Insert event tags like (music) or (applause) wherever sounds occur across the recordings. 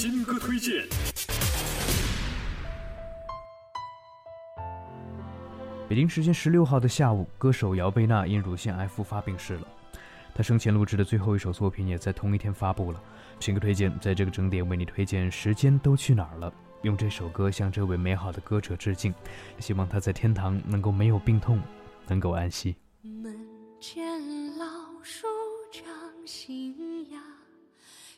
新歌推荐。北京时间十六号的下午，歌手姚贝娜因乳腺癌复发病逝了。她生前录制的最后一首作品也在同一天发布了。新歌推荐，在这个整点为你推荐《时间都去哪儿了》，用这首歌向这位美好的歌者致敬，希望他在天堂能够没有病痛，能够安息。门前老树长新芽。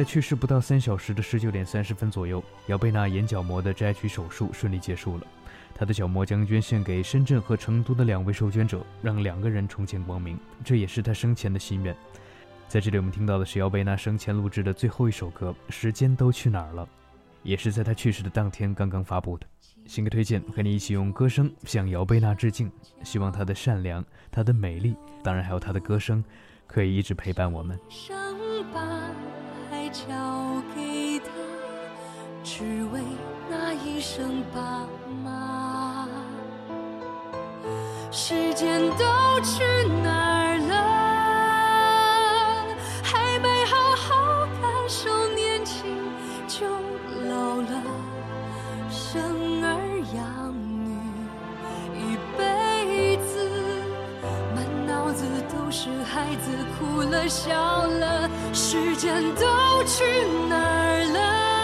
在去世不到三小时的十九点三十分左右，姚贝娜眼角膜的摘取手术顺利结束了。她的角膜将捐献给深圳和成都的两位受捐者，让两个人重见光明。这也是她生前的心愿。在这里，我们听到的是姚贝娜生前录制的最后一首歌《时间都去哪儿了》，也是在她去世的当天刚刚发布的新歌推荐。和你一起用歌声向姚贝娜致敬，希望她的善良、她的美丽，当然还有她的歌声，可以一直陪伴我们。交给他，只为那一声爸妈。时间都去哪是孩子哭了笑了，时间都去哪儿了？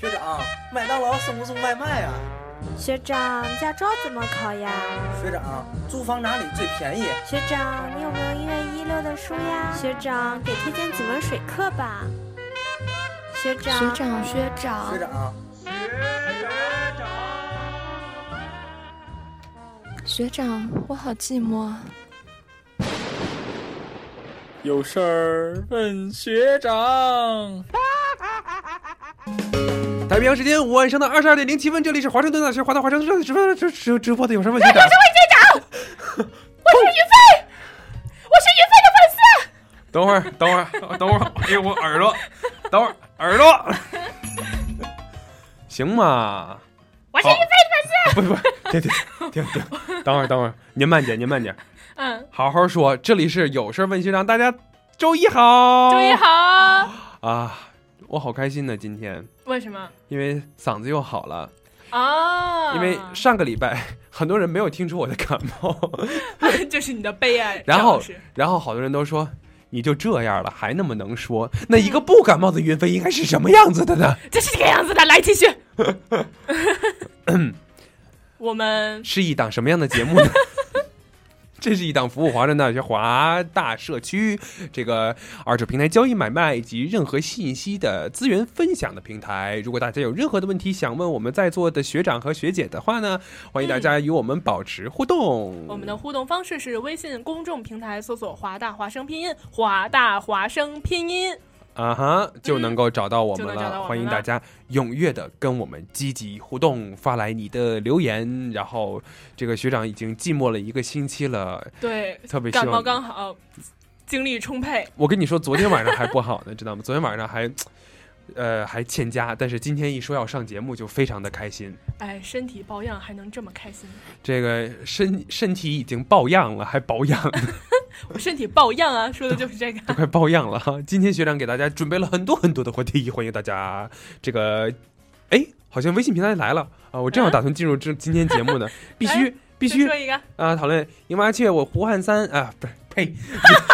学长，麦当劳送不送外卖啊？学长，驾照怎么考呀？学长，租房哪里最便宜？学长，你有没有一月一六的书呀？学长，给推荐几门水课吧。学长，学长，学长，学长，学长，我好寂寞。有事儿问学长。太平洋时间晚上的二十二点零七分，这里是华盛顿大学华大华生直播直直直播的有什么问学长？我是问学长，我是于飞，我是于飞的粉丝。等会儿，等会儿，等会儿，哎呦我耳朵，等会儿耳朵，(laughs) 行吗？我是于飞的粉丝。不不，停停停停，等会儿等会儿，您慢点您慢点，嗯，好好说，这里是有事问学长，大家周一好，周一好。啊，我好开心呢，今天。为什么？因为嗓子又好了啊！因为上个礼拜很多人没有听出我的感冒，(laughs) 这是你的悲哀。(laughs) 然后，然后好多人都说你就这样了，还那么能说，那一个不感冒的云飞应该是什么样子的呢？(laughs) 这是这个样子的，来继续。我们是一档什么样的节目呢？这是一档服务华盛顿大学华大社区这个二手平台交易买卖以及任何信息的资源分享的平台。如果大家有任何的问题想问我们在座的学长和学姐的话呢，欢迎大家与我们保持互动。我们的互动方式是微信公众平台搜索“华大华声拼音”，华大华声拼音。啊哈，就能够找到我们了。嗯、们了欢迎大家踊跃的跟我们积极互动，发来你的留言。然后，这个学长已经寂寞了一个星期了，对，特别感冒刚好，精力充沛。我跟你说，昨天晚上还不好呢，(laughs) 知道吗？昨天晚上还，呃，还欠佳。但是今天一说要上节目，就非常的开心。哎，身体抱恙还能这么开心？这个身身体已经抱恙了，还保养。(laughs) 我身体抱恙啊，说的就是这个，都快抱恙了哈。今天学长给大家准备了很多很多的话题，欢迎大家。这个，哎，好像微信平台来了啊！我正要打算进入这今天节目呢，(laughs) 必须必须说一个啊！讨论赢麻雀，我胡汉三啊，不是呸，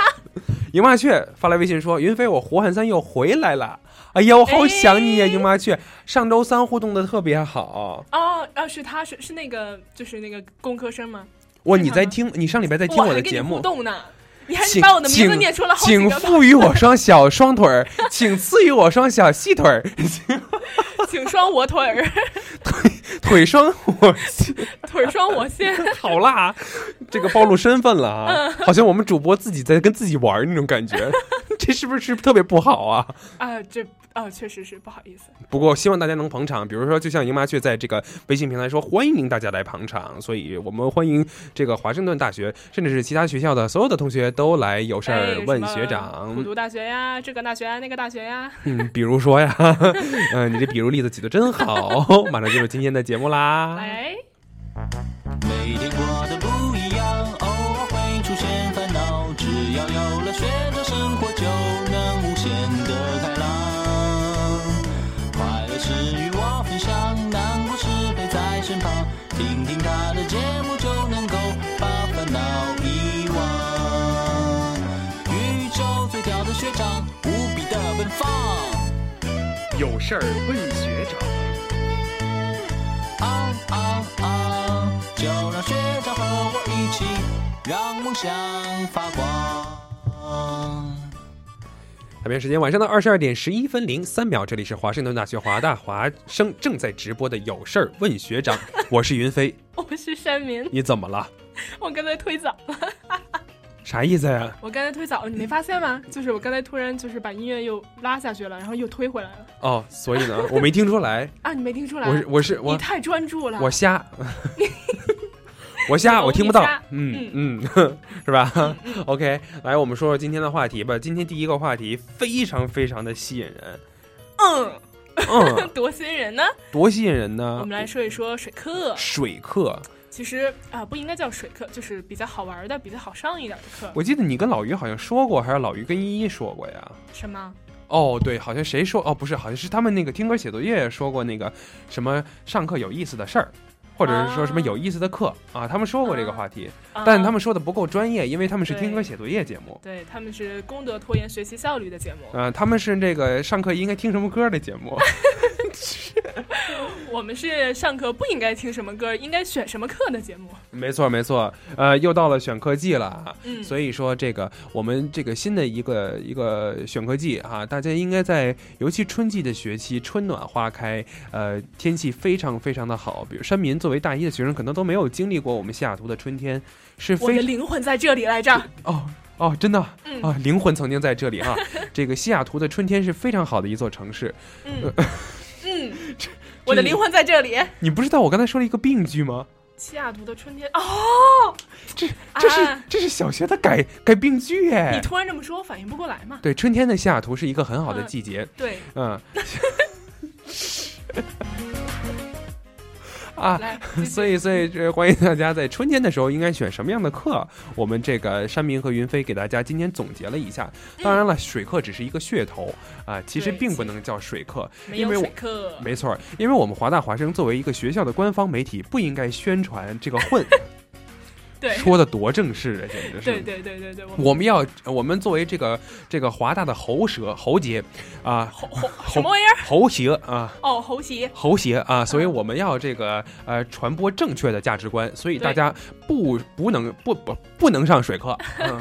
(laughs) 赢麻雀发来微信说：“云飞，我胡汉三又回来了。”哎呀，我好想你呀，赢麻雀！上周三互动的特别好哦，啊，是他是是那个就是那个工科生吗？哇，你在听？你上礼拜在听我的节目？互动呢？你还把我的名字念出了好请赋予我双小双腿儿，请赐予我双小细腿儿，请双我腿儿，腿腿双我腿双我先，好啦，这个暴露身份了啊！好像我们主播自己在跟自己玩那种感觉，这是不是特别不好啊？啊，这。啊，确实是不好意思。不过希望大家能捧场，比如说，就像赢麻雀在这个微信平台说欢迎大家来捧场，所以我们欢迎这个华盛顿大学，甚至是其他学校的所有的同学都来有事儿问学长。复读大学呀，这个大学啊，那个大学呀。嗯，(laughs) 比如说呀，嗯，你这比如例子举的真好。(laughs) 马上进入今天的节目啦。来。每天过有事儿问学长。啊啊啊！就让学长和我一起，让梦想发光。北京时间晚上的二十二点十一分零三秒，这里是华盛顿大学华大华生正在直播的有事儿问学长，我是云飞，(laughs) 我是山民。你怎么了？(laughs) 我刚才推早了。啥意思呀？我刚才推早了，你没发现吗？(laughs) 就是我刚才突然就是把音乐又拉下去了，然后又推回来了。哦，所以呢，我没听出来 (laughs) 啊，你没听出来？我是我是我，你太专注了，我瞎，(laughs) 我瞎，我听不到，嗯嗯，是吧？OK，来，我们说说今天的话题吧。今天第一个话题非常非常的吸引人，嗯嗯，多吸引人呢？多吸引人呢？我们来说一说水课。水课。其实啊，不应该叫水课，就是比较好玩的、比较好上一点的课。我记得你跟老于好像说过，还是老于跟依依说过呀？什么？哦，对，好像谁说？哦，不是，好像是他们那个听歌写作业说过那个什么上课有意思的事儿，或者是说什么有意思的课啊？他们说过这个话题，但他们说的不够专业，因为他们是听歌写作业节目。对，他们是功德拖延学习效率的节目。嗯，他们是这个上课应该听什么歌的节目。(laughs) (laughs) 我们是上课不应该听什么歌，应该选什么课的节目。没错，没错。呃，又到了选课季了啊，嗯，所以说这个我们这个新的一个一个选课季啊，大家应该在尤其春季的学期，春暖花开，呃，天气非常非常的好。比如山民作为大一的学生，可能都没有经历过我们西雅图的春天，是我的灵魂在这里来着。哦。哦，真的、嗯、啊，灵魂曾经在这里啊！这个西雅图的春天是非常好的一座城市。嗯 (laughs) 嗯，我的灵魂在这里。你不知道我刚才说了一个病句吗？西雅图的春天哦，这这是、啊、这是小学的改改病句哎！你突然这么说，我反应不过来嘛？对，春天的西雅图是一个很好的季节。嗯、对，嗯。(laughs) 啊，所以所以这欢迎大家在春天的时候应该选什么样的课？我们这个山明和云飞给大家今天总结了一下。当然了，水课只是一个噱头啊，其实并不能叫水课，因为水课没错，因为我们华大华生作为一个学校的官方媒体，不应该宣传这个混。(laughs) 对，说的多正式啊，简直是！对对对对对，我们要我们作为这个这个华大的喉舌喉结啊，喉喉什么玩意儿？喉协啊！哦，喉协，喉协啊！所以我们要这个呃传播正确的价值观，所以大家不不能不不不能上水课。(laughs) 嗯、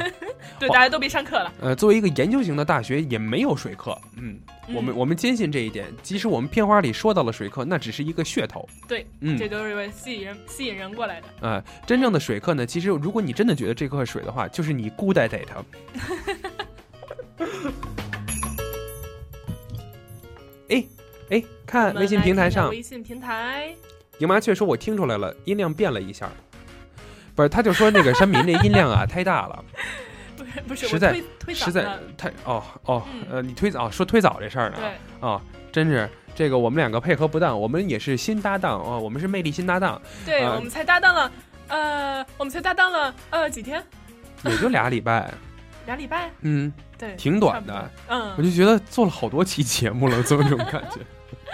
对，大家都别上课了。呃，作为一个研究型的大学，也没有水课。嗯，我们我们坚信这一点。即使我们片花里说到了水客，那只是一个噱头。对，嗯，这都是为吸引人吸引人过来的。啊、呃，真正的水客呢？其实，如果你真的觉得这课水的话，就是你孤呆呆它。哎哎，看微信平台上，微信平台，赢麻雀说：“我听出来了，音量变了一下。”不是，他就说那个山民那音量啊 (laughs) 太大了。(laughs) 不是实在推实在太哦哦呃，你推早说推早这事儿呢？对。哦，真是这个我们两个配合不当，我们也是新搭档哦，我们是魅力新搭档。对，我们才搭档了。呃，我们才搭档了呃几天，(laughs) 也就俩礼拜，俩礼拜，嗯，对，挺短的，嗯，我就觉得做了好多期节目了，总有这种感觉，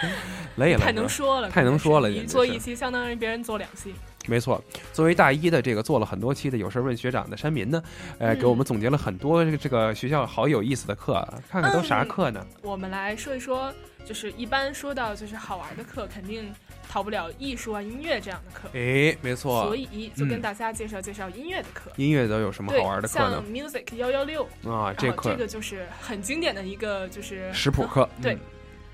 (laughs) 累了，太能说了，太能说了，你做一期相当于别人做两期，没错。作为大一的这个做了很多期的有事问学长的山民呢，呃，给我们总结了很多这个这个学校好有意思的课，看看都啥课呢？我们来说一说，就是一般说到就是好玩的课，肯定。逃不了艺术啊、音乐这样的课，哎，没错，所以就跟大家介绍介绍音乐的课。音乐都有什么好玩的课呢？像 Music 幺幺六啊，这课这个就是很经典的一个就是食谱课，对，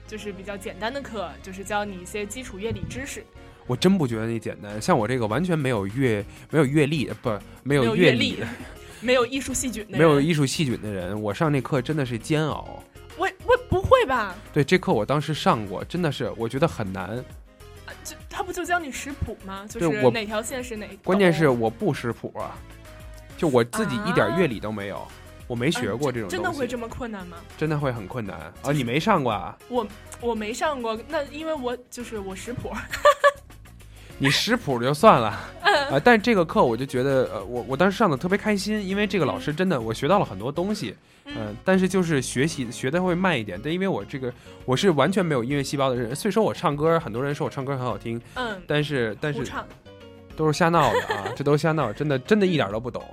就是比较简单的课，就是教你一些基础乐理知识。我真不觉得那简单，像我这个完全没有阅没有阅历，不没有阅历，没有艺术细菌的，没有艺术细菌的人，我上那课真的是煎熬。我我不会吧？对，这课我当时上过，真的是我觉得很难。就他不就教你识谱吗？就是哪条线是哪？关键是我不识谱啊，就我自己一点乐理都没有，啊、我没学过这种、啊。真的会这么困难吗？真的会很困难啊！你没上过啊？我我没上过，那因为我就是我识谱。(laughs) 你识谱就算了啊、呃，但是这个课我就觉得，呃，我我当时上的特别开心，因为这个老师真的我学到了很多东西，嗯、呃，但是就是学习学的会慢一点，但因为我这个我是完全没有音乐细胞的人，虽说我唱歌，很多人说我唱歌很好听，嗯，但是但是都是瞎闹的啊，这都是瞎闹，真的真的一点都不懂。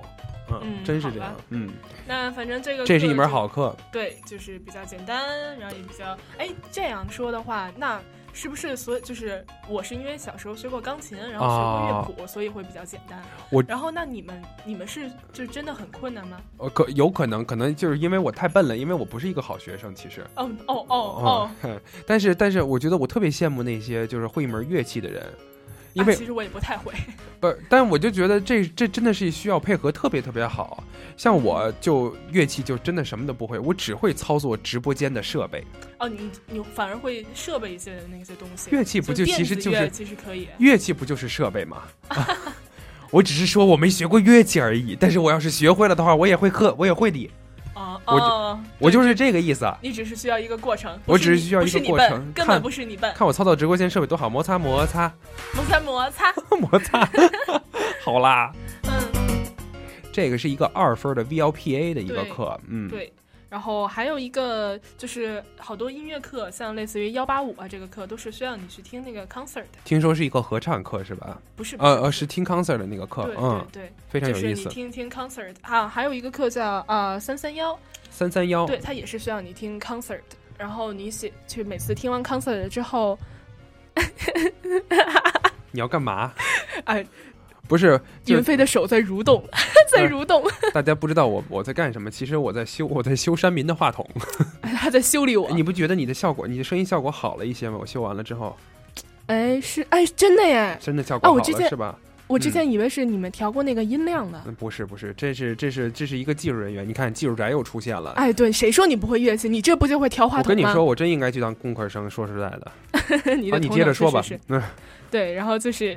嗯，嗯真是这样，嗯，那反正这个这是一门好课。对，就是比较简单，然后也比较哎，这样说的话，那是不是所以就是我是因为小时候学过钢琴，然后学过乐谱，所以会比较简单。啊我然后那你们你们是就真的很困难吗？呃，可有可能，可能就是因为我太笨了，因为我不是一个好学生，其实。哦哦哦哦，(laughs) 嗯，但是但是，我觉得我特别羡慕那些就是会一门乐器的人，因为啊、其实我也不太会。(laughs) 不是，但我就觉得这这真的是需要配合特别特别好。像我就乐器就真的什么都不会，我只会操作直播间的设备。哦，你你反而会设备一些那些东西。乐器不就其实就是其实可以。乐器不就是设备吗？(laughs) 我只是说我没学过乐器而已，但是我要是学会了的话，我也会刻，我也会理。哦我我就是这个意思。你只是需要一个过程，我只是需要一个过程，根本不是你笨。看我操作直播间设备多好，摩擦摩擦摩擦摩擦摩擦，(laughs) (laughs) 好啦。嗯，这个是一个二分的 VLPA 的一个课，嗯，对。然后还有一个就是好多音乐课，像类似于幺八五啊这个课，都是需要你去听那个 concert。听说是一个合唱课是吧？不是，呃呃，是听 concert 的那个课，对嗯，对，非常有意思。就是你听听 concert 啊，还有一个课叫啊三三幺，三三幺，对，它也是需要你听 concert，然后你写去每次听完 concert 之后，(laughs) 你要干嘛？哎。(laughs) 不是，云飞的手在蠕动，(laughs) 在蠕动。大家不知道我我在干什么，其实我在修我在修山民的话筒，他在修理我。你不觉得你的效果，你的声音效果好了一些吗？我修完了之后，哎，是哎，真的耶，真的效果好了、是吧？我之前以为是你们调过那个音量的，嗯，不是不是，这是这是这是一个技术人员，你看技术宅又出现了。哎，对，谁说你不会乐器？你这不就会调话筒吗？我跟你说，我真应该去当工科生。说实在的，(laughs) 你的、啊、你接着说吧。嗯，对，然后就是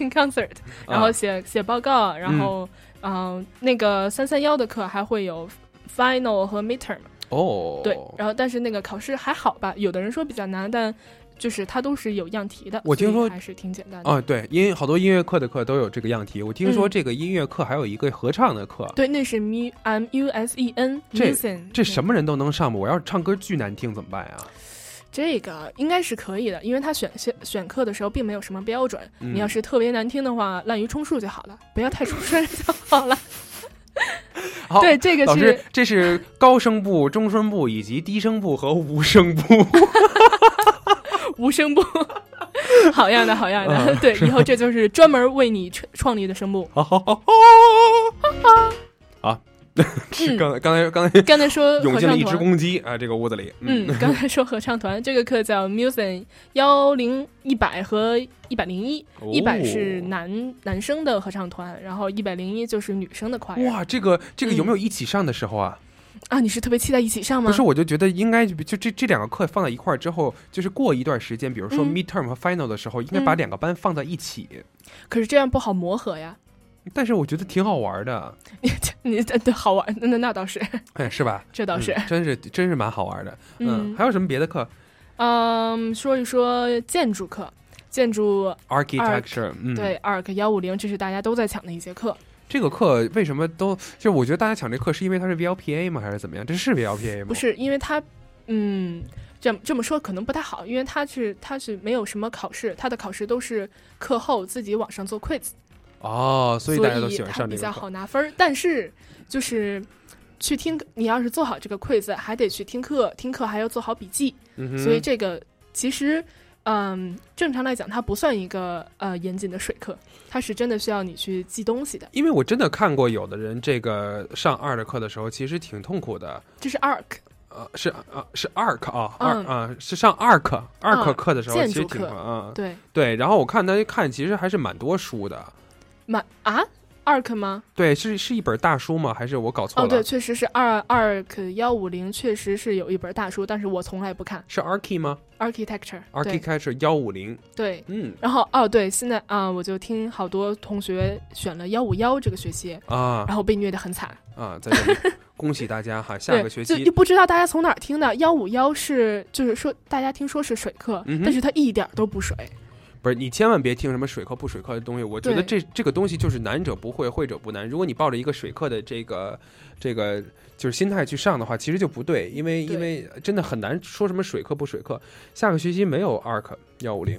听 concert，(laughs) 然后写、啊、写报告，然后嗯、呃，那个三三幺的课还会有 final 和 midterm。哦，对，然后但是那个考试还好吧？有的人说比较难，但。就是它都是有样题的，我听说还是挺简单的啊。对，音好多音乐课的课都有这个样题。我听说这个音乐课还有一个合唱的课，嗯、对，那是 M M U S E N。这这什么人都能上吗？我要是唱歌巨难听怎么办呀？这个应该是可以的，因为他选选选课的时候并没有什么标准。嗯、你要是特别难听的话，滥竽充数就好了，不要太出声就好了。(laughs) 好对，这个老师，这是高声部、中声部以及低声部和无声部。无声部，(laughs) 好样的，好样的！嗯、对，以后这就是专门为你创立的声部。(laughs) 好好好好啊！(laughs) 是刚才刚才刚才刚才说涌进了一只公鸡啊！这个屋子里，嗯，刚才说合唱团这个课叫 Music 幺零一百和一百零一，一百是男男生的合唱团，然后一百零一就是女生的快。哇，这个这个有没有一起上的时候啊？啊，你是特别期待一起上吗？不是，我就觉得应该就这这两个课放在一块儿之后，就是过一段时间，比如说嗯 midterm 和 final 的时候，应该把两个班放在一起。可是这样不好磨合呀。但是我觉得挺好玩的。(laughs) 你你对好玩，那那倒是。(laughs) 哎，是吧？(laughs) 这倒是，嗯、真是真是蛮好玩的。嗯，还有什么别的课？嗯，说一说建筑课，建筑 architecture，嗯，对，arc 幺五零，这是大家都在抢的一节课。这个课为什么都就我觉得大家抢这课是因为它是 VLPA 吗？还是怎么样？这是 VLPA 吗？不是，因为它嗯，这这么说可能不太好，因为它是它是没有什么考试，它的考试都是课后自己网上做 quiz。哦，所以大家都喜欢上这个比较好拿分儿。但是就是去听，你要是做好这个 quiz，还得去听课，听课还要做好笔记。嗯、所以这个其实。嗯，正常来讲，它不算一个呃严谨的水课，它是真的需要你去记东西的。因为我真的看过有的人这个上二的课的时候，其实挺痛苦的。这是 arc，呃，是呃是 arc 啊，嗯、二啊是上 arc arc 课的时候，建其实挺啊，对对。然后我看他看，其实还是蛮多书的。蛮啊，ARK 吗？对，是是一本大书吗？还是我搞错了？哦，对，确实是二 ARK 幺五零，确实是有一本大书，但是我从来不看。是 archi 吗？architecture architecture 幺五零，对，嗯，然后哦，对，现在啊、呃，我就听好多同学选了幺五幺这个学期啊，然后被虐的很惨啊，在这里恭喜大家哈，下个学期就不知道大家从哪儿听的幺五幺是就是说大家听说是水课，嗯、但是它一点都不水。不是你千万别听什么水课不水课的东西，我觉得这这个东西就是难者不会，会者不难。如果你抱着一个水课的这个这个就是心态去上的话，其实就不对，因为因为真的很难说什么水课不水课。下个学期没有 ARC 幺五零，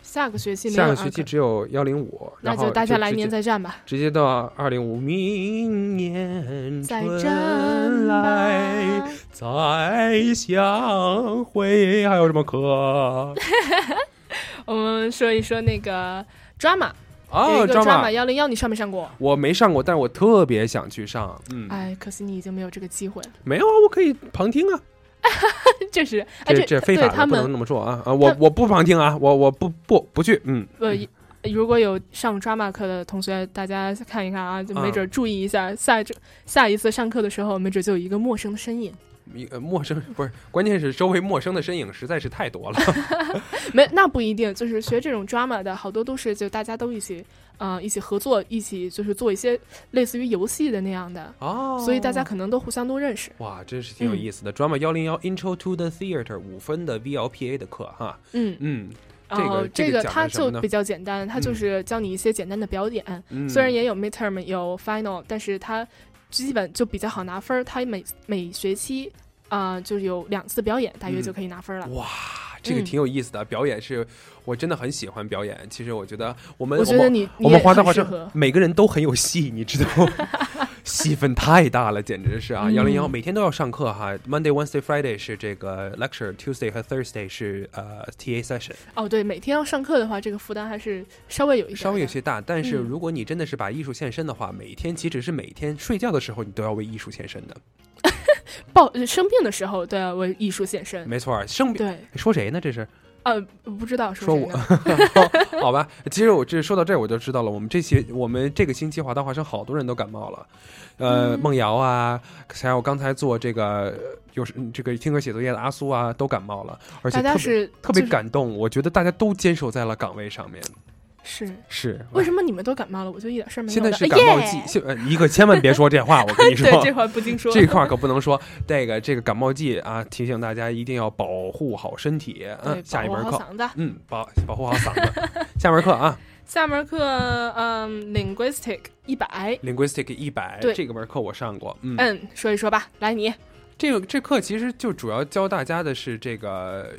下个学期下个学期只有幺零五，那就大家来年再战吧。直接到二零五，明年再春战来再相会，还有什么课？(laughs) 我们说一说那个 drama，哦 drama 幺零幺，你上没上过？我没上过，但是我特别想去上。嗯，哎，可惜你已经没有这个机会了。没有啊，我可以旁听啊。(laughs) 这是，哎，这这这非法不能们那么说啊啊！我我不旁听啊，我我不不不去。嗯，呃，如果有上 drama 课的同学，大家看一看啊，就没准注意一下，下一下一次上课的时候，没准就有一个陌生的身影。陌生不是，关键是周围陌生的身影实在是太多了。(laughs) (laughs) 没，那不一定，就是学这种 drama 的好多都是就大家都一起，呃，一起合作，一起就是做一些类似于游戏的那样的。哦所以大家可能都互相都认识。哇，真是挺有意思的。Drama 幺零幺 Intro to the Theater 五分的 VLPA 的课哈。嗯嗯，这然后个这个它就比较较简单，它就是教你一些简单的表演，嗯虽然也有 midterm 有 final，但是它基本就比较好拿分儿。他每每学期啊、呃就有两次表演，大约就可以拿分儿了。哇，这个嗯挺有意思的。表演是我真的很喜欢表演。其实我觉得我们我觉得你你我们也华大华生每个人都很有戏，你知道吗？(laughs) 戏份太大了，简直是啊！嗯幺零幺每天都要上课哈，Monday、Wednesday、Friday 是这个 lecture，Tuesday 和 Thursday 是呃 TA session。哦，对，每天要上课的话，这个负担还是稍微有一点。稍微有些大，但是嗯如果你真的是把艺术献身的话，每天即使是每天睡觉的时候，你都要为艺术献身的。(laughs) 报呃生病的时候都要为艺术献身。没错，生病对，说谁呢？这是呃，不知道说我？(laughs) 好吧？其实我这说到这儿我就知道了，我们这些我们这个星期华大华生好多人都感冒了，呃，嗯梦瑶啊，还有刚才做这个就是这个听歌写作业的阿苏啊，都感冒了，而且大家特别是特别就是感动，我觉得大家都坚守在了岗位上面，是是。为什么你们都感冒了，我就一点事儿没有？现在是哎感冒季耶，现呃你可千万别说这话，我跟你说，(laughs) 对这话不经说这块可不能说。这个这个感冒季啊，提醒大家一定要保护好身体。(laughs) 嗯，下一门课好嗓子，嗯，保保护好嗓子。(laughs) 下门课啊下门课，嗯，linguistic 一百，，linguistic 一百对这个门课我上过，嗯，嗯，说一说吧，来你，这个这课其实就主要教大家的是这个。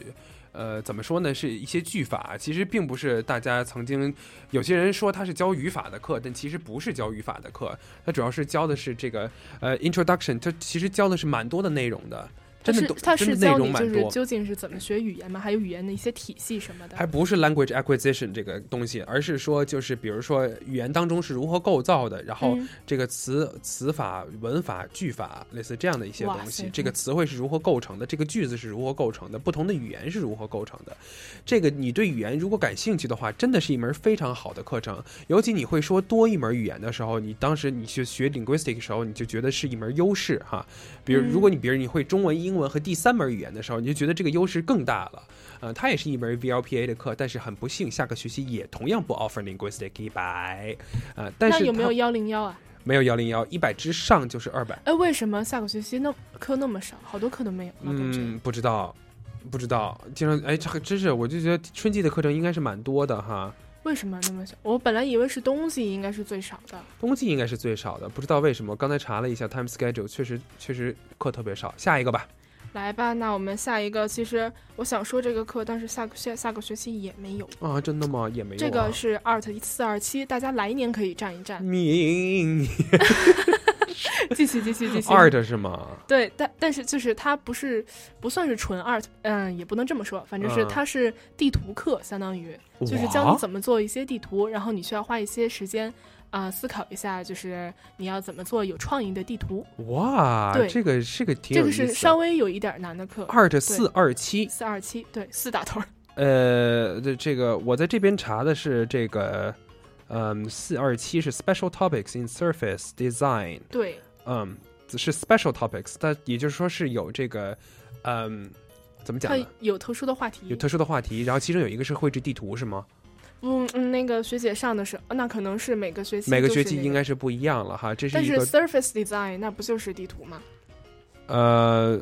呃，怎么说呢？是一些句法，其实并不是大家曾经有些人说他是教语法的课，但其实不是教语法的课，它主要是教的是这个呃 introduction，它其实教的是蛮多的内容的，真的都它是内教你就是容蛮多。究竟是怎么学语言吗，还有语言的一些体系什么的。还不是 language acquisition 这个东西，而是说就是比如说语言当中是如何构造的，然后嗯这个词词法、文法、句法，类似这样的一些东西。这个词汇是如何构成的，这个句子是如何构成的，不同的语言是如何构成的。这个你对语言如果感兴趣的话，真的是一门非常好的课程。尤其你会说多一门语言的时候，你当时你去学 linguistic 的时候，你就觉得是一门优势哈。比如，嗯如果你比如你会中文、英文和第三门语言的时候，你就觉得这个优势更大了。呃，它也是一门 VLPA 的课，但是很不幸，下个学期也同样不 offer linguistic 一百。呃，但是那有没有幺零幺啊？没有幺零幺，一百之上就是二百。哎，为什么下个学期那课那么少，好多课都没有？嗯，不知道，不知道。经常哎，这还真是，我就觉得春季的课程应该是蛮多的哈。为什么那么少？我本来以为是冬季应该是最少的。冬季应该是最少的，不知道为什么。刚才查了一下 time schedule，确实确实课特别少。下一个吧，来吧，那我们下一个，其实我想说这个课，但是下个下下个学期也没有。啊，真的吗？也没有、啊。这个是 Art 四二七，大家来年可以站一站。明 (laughs) 继续继续继续。art 是吗？对，但但是就是它不是不算是纯 art，嗯，也不能这么说，反正是嗯它是地图课，相当于就是教你怎么做一些地图，然后你需要花一些时间啊、思考一下，就是你要怎么做有创意的地图。哇，对这个这个挺这个。是稍微有一点难的课。art 四二七四二七，对，四打头。(laughs) 呃，这这个我在这边查的是这个，嗯，四二七是 special topics in surface design，对，嗯，是 special topics，但也就是说是有这个，嗯，怎么讲？有特殊的话题。有特殊的话题，然后其中有一个是绘制地图，是吗？嗯嗯，那个学姐上的是，那可能是每个学期每个学期应该是不一样了哈，这是但是一个 surface design 那不就是地图吗？呃，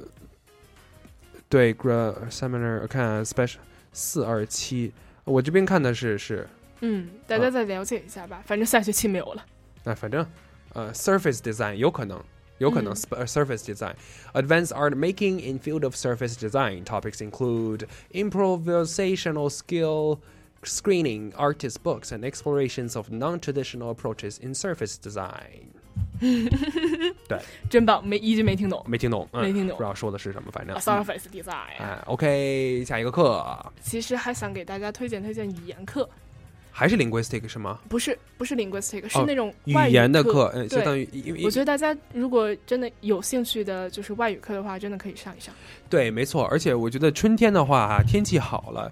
对，gra seminar 看 special 四二七，我这边看的是是，嗯，大家再了解一下吧，反正下学期没有了。那反正呃 surface design 有可能。有可能 uh, surface design. Advanced art making in field of surface design topics include improvisational skill, screening artist books and explorations of non-traditional approaches in surface design。(laughs) 对，真棒，没一句没听懂。没听懂，嗯没听懂不知道说的是什么，反正。Surface design。哎，OK，下一个课其实还想给大家推荐推荐语言课，还是 linguistic 是吗？不是不是 linguistic，是哦那种语言的课，嗯，对相当于我觉得大家如果真的有兴趣的，就是外语课的话，真的可以上一上。对，没错，而且我觉得春天的话，天气好了。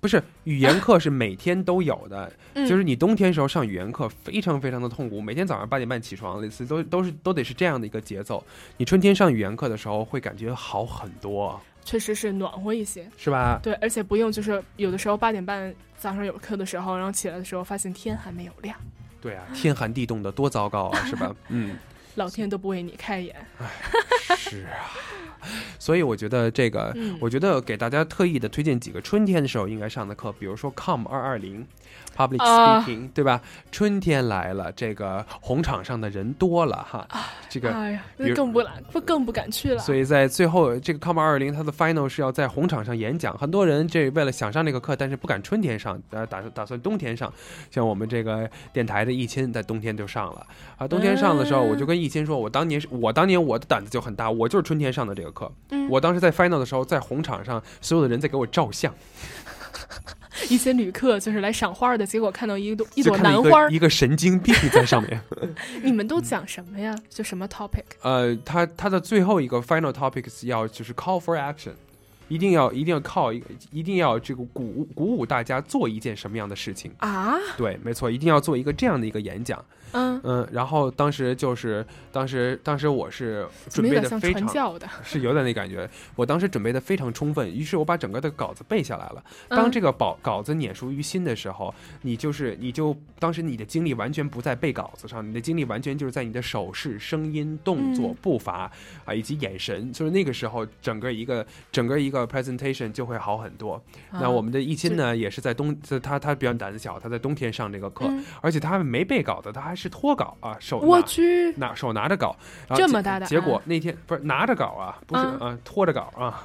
不是语言课是每天都有的，(laughs) 嗯就是你冬天时候上语言课非常非常的痛苦，每天早上八点半起床，类似都都是都得是这样的一个节奏。你春天上语言课的时候会感觉好很多，确实是暖和一些，是吧？对，而且不用就是有的时候八点半早上有课的时候，然后起来的时候发现天还没有亮，对啊，天寒地冻的多糟糕啊，是吧？(laughs) 嗯，老天都不为你开眼。是啊。所以我觉得这个，嗯我觉得给大家特意的推荐几个春天的时候应该上的课，比如说 Com 二二零，Public 啊 Speaking，、对吧？春天来了，这个红场上的人多了哈，这个哎呀，那更不敢，不更不敢去了。所以在最后这个 Com 二二零，它的 final 是要在红场上演讲。很多人这为了想上这个课，但是不敢春天上，呃，打算打算冬天上。像我们这个电台的易钦，在冬天就上了啊。冬天上的时候，我就跟易钦说，我当年是我当年我的胆子就很大，我就是春天上的这个课。嗯我当时在 final 的时候，在红场上，所有的人在给我照相，(laughs) 一些旅客就是来赏花的，结果看到一朵 (laughs) 一朵兰花儿一个一，个神经病在上面。(laughs) 你们都讲什么呀？就什么 topic？呃，他他的最后一个 final topics 要就是 call for action，一定要一定要靠一一定要这个鼓舞鼓舞大家做一件什么样的事情。啊？对，没错，一定要做一个这样的一个演讲。嗯嗯，然后当时就是当时当时我是准备的非常？是有点那感觉。我当时准备的非常充分，于是我把整个的稿子背下来了。当嗯这个稿稿子碾熟于心的时候，你就是你就当时你的精力完全不在背稿子上，你的精力完全就是在你的手势、声音、动作嗯、步伐啊以及眼神，就是那个时候整个一个整个一个 presentation 就会好很多。啊那我们的易钦呢，也是在冬，他他比较胆子小，他在冬天上这个课，嗯而且他没背稿子，他还是脱稿啊，手我去，拿手拿着稿，这么大的啊结果那天不是拿着稿啊，不是嗯啊，拖着稿啊，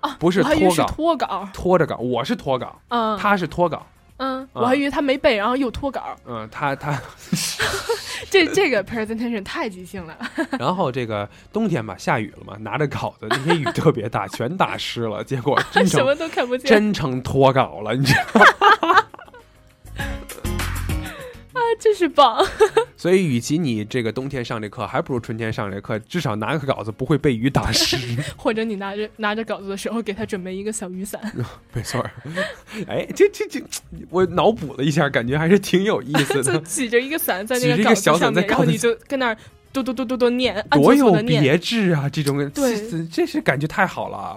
啊，不是我还以为是脱稿，脱稿。拖着稿，我是脱稿，嗯他是脱稿，嗯，我还以为他没背，然后又脱稿。嗯，他他，(laughs) 这这个 presentation 太即兴了。(laughs) 然后这个冬天吧，下雨了嘛，拿着稿子，那天雨特别大，全打湿了，结果真成 (laughs) 什么都看不见真成脱稿了，你知道真是棒！(laughs) 所以，与其你这个冬天上这课，还不如春天上这课，至少拿个稿子不会被雨打湿。(laughs) 或者你拿着拿着稿子的时候，给他准备一个小雨伞。(laughs) 没错儿，哎，这这这，我脑补了一下，感觉还是挺有意思的就的，举着一个伞在那个小伞上面，然后在稿子你就跟那儿嘟嘟嘟嘟嘟念，多有。别致啊！这种对这这是感觉太好了。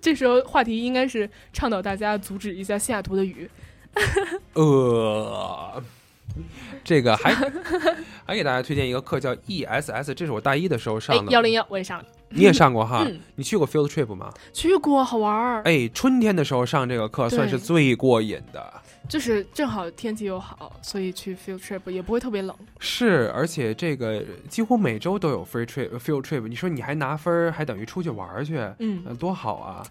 这时候话题应该是倡导大家阻止一下西雅图的雨。呃，(laughs) 这个还还给大家推荐一个课叫 ESS，这是我大一的时候哎上，的。幺零幺我也上了，你也上过哈？嗯你去过 field trip 吗？去过，好玩儿。哎，春天的时候上这个课算是最过瘾的。就是正好天气又好，所以去 field trip 也不会特别冷。是，而且这个几乎每周都有 free trip、field trip，你说你还拿分儿，还等于出去玩儿去，嗯呃多好啊！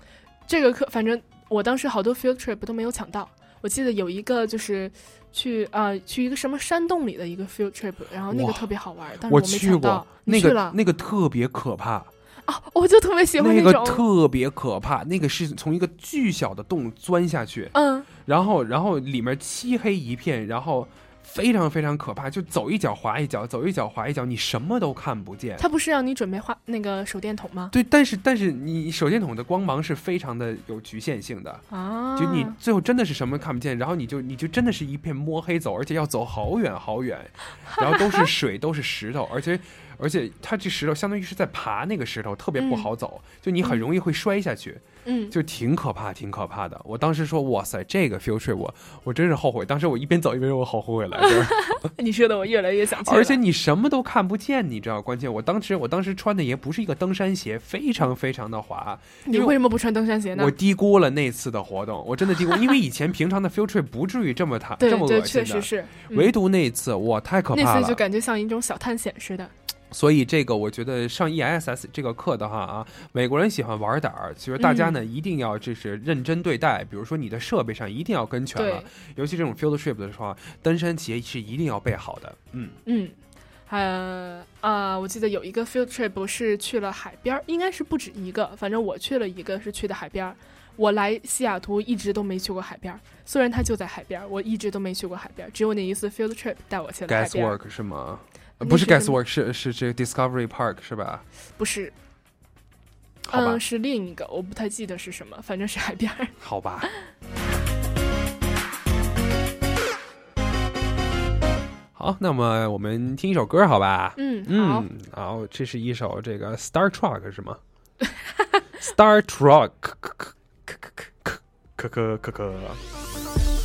这个课，反正我当时好多 field trip 都没有抢到。我记得有一个就是去啊、去一个什么山洞里的一个 field trip，然后那个特别好玩，但是我没去过。，你那个那个特别可怕，啊？我就特别喜欢那个种。特别可怕，那个是从一个巨小的洞钻下去，嗯，然后然后里面漆黑一片，然后非常非常可怕，就走一脚滑一脚，走一脚滑一脚，你什么都看不见。它不是让你准备画那个手电筒吗？对，但是但是你手电筒的光芒是非常的有局限性的，啊，就你最后真的是什么看不见，然后你就你就真的是一片摸黑走，而且要走好远好远，(laughs) 然后都是水，都是石头，而且而且它这石头相当于是在爬那个石头，特别不好走，就你很容易会摔下去，嗯，就挺可怕，挺可怕的。我当时说，哇塞，这个 field trip 我我真是后悔，当时我一边走一边说，我好后悔来着。(laughs) 你说的我越来越想去了。而且你什么都看不见，你知道？关键我当时我当时穿的也不是一个登山鞋，非常非常的滑。你为什么不穿登山鞋呢？我低估了那次的活动，我真的低估，因为以前平常的 field trip 不至于这么惨，这么恶心的。确实是。嗯唯独那一次，哇，太可怕了那次就。感觉像一种小探险似的。所以这个我觉得上 ESS 这个课的话啊，美国人喜欢玩点儿，其实大家呢、一定要就是认真对待，比如说你的设备上一定要跟全了，尤其这种 field trip 的时候啊，登山鞋是一定要备好的。嗯，嗯，呃啊，我记得有一个 field trip 是去了海边儿，应该是不止一个，反正我去了一个是去的海边儿。我来西雅图一直都没去过海边儿，虽然它就在海边儿，我一直都没去过海边儿，只有那一次 field trip 带我去了海边儿。Work 是吗？呃不是 Guesswork，是是这个 Discovery Park 是吧？不是，嗯，是另一个，我不太记得是什么，反正是海边。好吧。好，那么我们听一首歌，好吧？嗯好嗯，好，这是一首这个 Star Trek 是吗？Star Trek，可可可可。Ice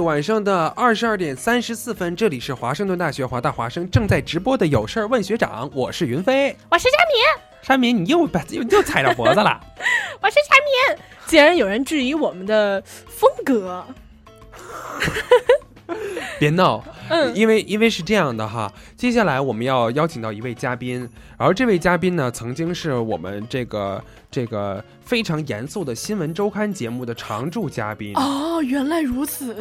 晚上的二十二点三十四分，这里是华盛顿大学华大华生正在直播的有事儿问学长，我是云飞。我是佳敏，山民，你又把又又踩着脖子了。(laughs) 我是佳敏。竟然有人质疑我们的风格，(laughs) 别闹，嗯因为因为是这样的哈，接下来我们要邀请到一位嘉宾，然后这位嘉宾呢，曾经是我们这个这个非常严肃的新闻周刊节目的常驻嘉宾。哦，原来如此。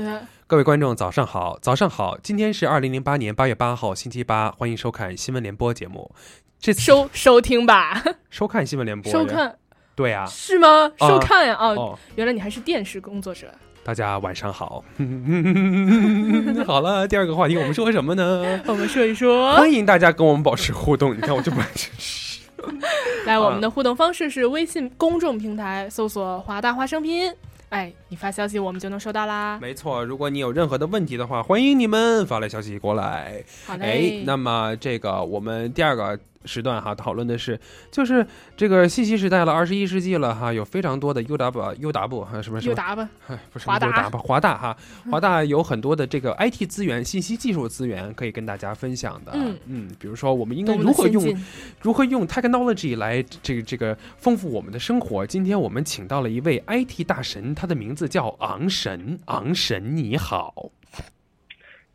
各位观众，早上好，早上好，今天是二零零八年八月八号，星期八，欢迎收看新闻联播节目。这次收收听吧，收看新闻联播，收看对啊，是吗？啊收看呀、哦，哦原来你还是电视工作者。大家晚上好。(laughs) 好了，第二个话题我们说什么呢？我们说一说，欢迎大家跟我们保持互动。你看，我就不 (laughs) 来，我们的互动方式是微信公众平台搜索“华大华生拼音”，哎，你发消息我们就能收到啦。没错，如果你有任何的问题的话，欢迎你们发来消息过来。好嘞哎，那么这个我们第二个时段哈，讨论的是就是这个信息时代了，二十一世纪了哈，有非常多的 UW UW 哈什么什么 UW 哎不是华大 UW 华大哈，华大有很多的这个 IT 资源、信息技术资源可以跟大家分享的。嗯比如说我们应该如何用如何用 technology 来这个这个丰富我们的生活。今天我们请到了一位 IT 大神，他的名字叫昂神。昂神你好，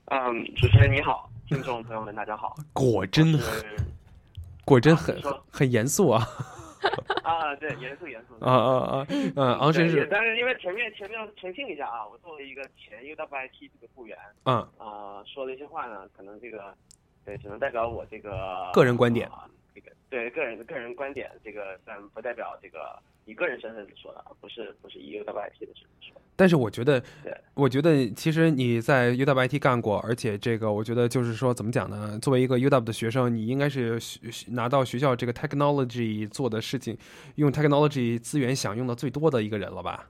嗯，主持人你好，听众朋友们大家好。果真果真很啊很严肃啊。(laughs) 啊，对，严肃严肃。啊啊啊！嗯，昂神是但是因为前面前面要澄清一下啊，我作为一个前 UWIT 这个雇员，嗯啊、说的一些话呢，可能这个对只能代表我这个个人观点啊这个对个人个人观点，这个但不代表这个以个人身份说的，不是不是以 UWIT 的身份说。但是我觉得对，我觉得其实你在 UWIT 干过，而且这个我觉得就是说怎么讲呢？作为一个 UW 的学生，你应该是学拿到学校这个 technology 做的事情，用 technology 资源享用的最多的一个人了吧？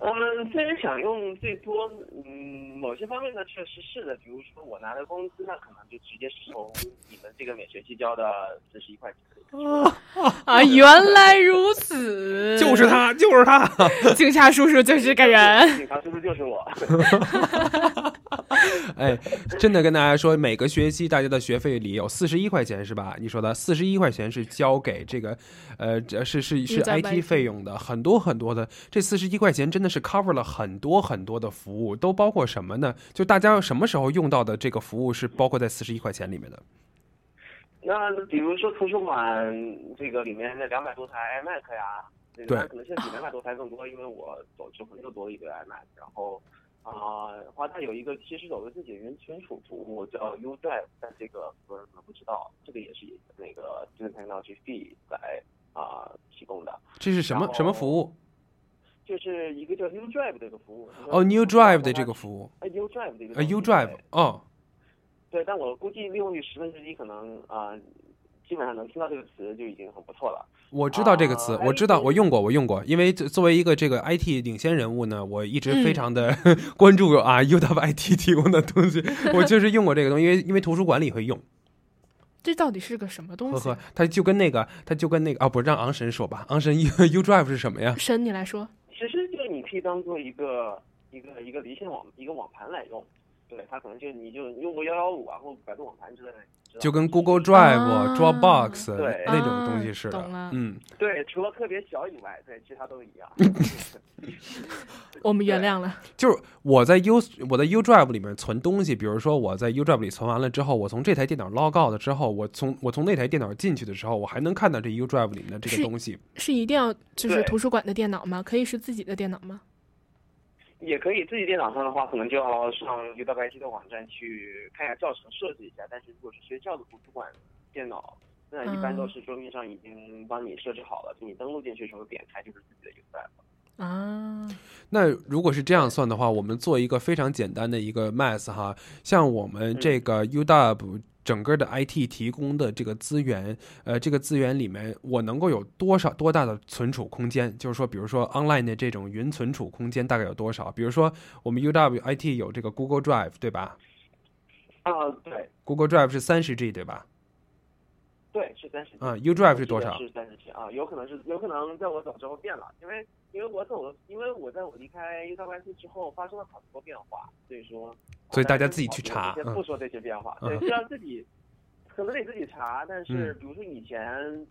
嗯，虽然想用最多，嗯，某些方面呢确实是的，比如说我拿的工资那，可能就直接是从你们这个每学期交的四十一块钱。啊，原来如此，(laughs) 就是他，就是他，(laughs) 警察叔叔就是个人。警察叔叔就是我。(laughs) 哎，真的跟大家说，每个学期大家的学费里有四十一块钱是吧？你说的四十一块钱是交给这个，呃，这是是是 IT 费用的，很多很多的。这四十一块钱真的是 cover 了很多很多的服务，都包括什么呢？就大家什么时候用到的这个服务是包括在四十一块钱里面的。那比如说图书馆这个里面的两百多台 iMac 呀，对可能现在比两百多台更多，因为我走之后又多了一堆 iMac，然后啊，华大有一个其实有个自己的云存储服务叫 UDrive，但这个很多人可能不知道，这个也是那个 Student Technology Fee 来啊、提供的。这是什么什么服务？就是一个叫 UDrive 的一个服务。哦，New Drive 的这个服务。哎，UDrive 的一个呃东西，UDrive 哦，对，但我估计利用率十分之一，可能啊、基本上能听到这个词就已经很不错了。我知道这个词，啊我知道，我用过，我用过。因为作作为一个这个 IT 领先人物呢，我一直非常的、(laughs) 关注啊 UWIT 提供的东西，(laughs) 我就是用过这个东西，因为因为图书馆里会用。这到底是个什么东西呵呵？，它就跟那个，它就跟那个啊，不是让昂神说吧？昂神 U U Drive 是什么呀？神，你来说。其实就你可以当做一个一个一个离线网一个网盘来用，对，它可能就你就用过幺幺五啊或百度网盘之类的，就跟 Google Drive、啊 Dropbox 对那种东西似的。嗯，对，除了特别小以外，对，其他都一样。(laughs) 我们原谅了。(laughs) 就是我在 U 我在 U Drive 里面存东西，比如说我在 U Drive 里存完了之后，我从这台电脑 log out 了之后，我从我从那台电脑进去的时候，我还能看到这 U Drive 里面的这个东西。是一定要就是图书馆的电脑吗？可以是自己的电脑吗？也可以自己电脑上的话，可能就要上 UWIT 的网站去看一下教程设置一下。但是如果是学校的图书馆电脑，那一般都是桌面上已经帮你设置好了，就你登录进去的时候点开就是自己的 UWIT。啊，那如果是这样算的话，我们做一个非常简单的一个 math 哈，像我们这个 UW 整个的 IT 提供的这个资源，呃，这个资源里面我能够有多少多大的存储空间？就是说，比如说 online 的这种云存储空间大概有多少？比如说我们 UW IT 有这个 Google Drive 对吧啊，对？Google Drive 是三十 G 对吧？对，是三十。啊，UDrive 是多少是三十 G 啊，有可能是有可能在我走之后变了，因为因为我走了，因为我在我离开 UWIT 之后发生了很多变化，所以说。所以大家自己去查先不说这些变化，嗯对，是要自己。可能得自己查，但是嗯比如说以前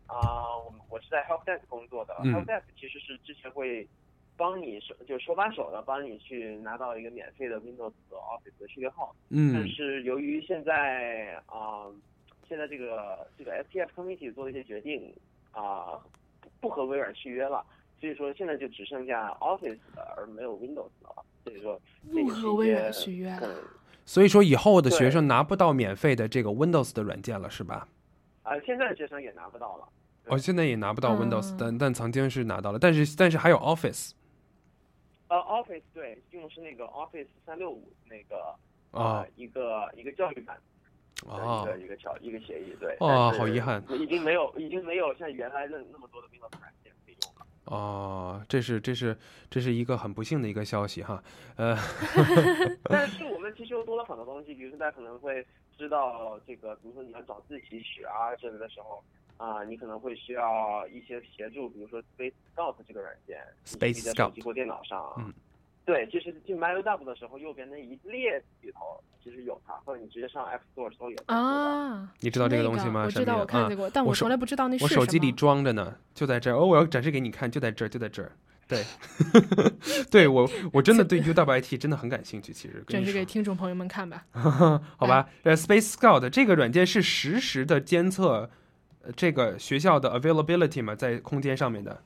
啊、我们我是在 Help Desk 工作的、嗯 h e l p Desk 其实是之前会帮你手就手把手的帮你去拿到一个免费的 Windows 和 Office 的序列号，嗯但是由于现在啊、现在这个这个 STF Committee 做了一些决定啊、不不和微软续约了，所以说现在就只剩下 Office 的，而没有 Windows 了，所以说不和微软许愿了嗯所以说以后的学生拿不到免费的这个 Windows 的软件了，是吧？啊、现在的学生也拿不到了。哦，现在也拿不到嗯 Windows，、但但曾经是拿到了，但是但是还有 Office。呃，Office 对，用的是那个 Office 三六五那个啊呃一个一个教育版的哦一个一个条一个协议，对。哦好遗憾已经没有已经没有像原来的那么多的 Windows 软件。哦，这是这是这是一个很不幸的一个消息哈，呃 (laughs) (laughs) 但是我们其实又多了很多东西，比如说大家可能会知道这个，比如说你要找自习曲啊之类的时候，啊、你可能会需要一些协助，比如说 Space Scout 这个软件 Space 你可以在手机 Scout 或电脑上，嗯，对，就是进 MyOW 的时候，右边那一列里头其实有它，或者你直接上 App Store 搜有啊，你知道这个东西吗？我知道，我看见过，但我从来不知道那是我手机里装着呢，就在这儿。哦，我要展示给你看，就在这儿，就在这儿。对，(laughs) 对我我真的对 UWIT 真的很感兴趣。其实展示给听众朋友们看吧。(laughs) 好吧，呃，Space Scout 这个软件是实时的监测呃这个学校的 availability 嘛，在空间上面的。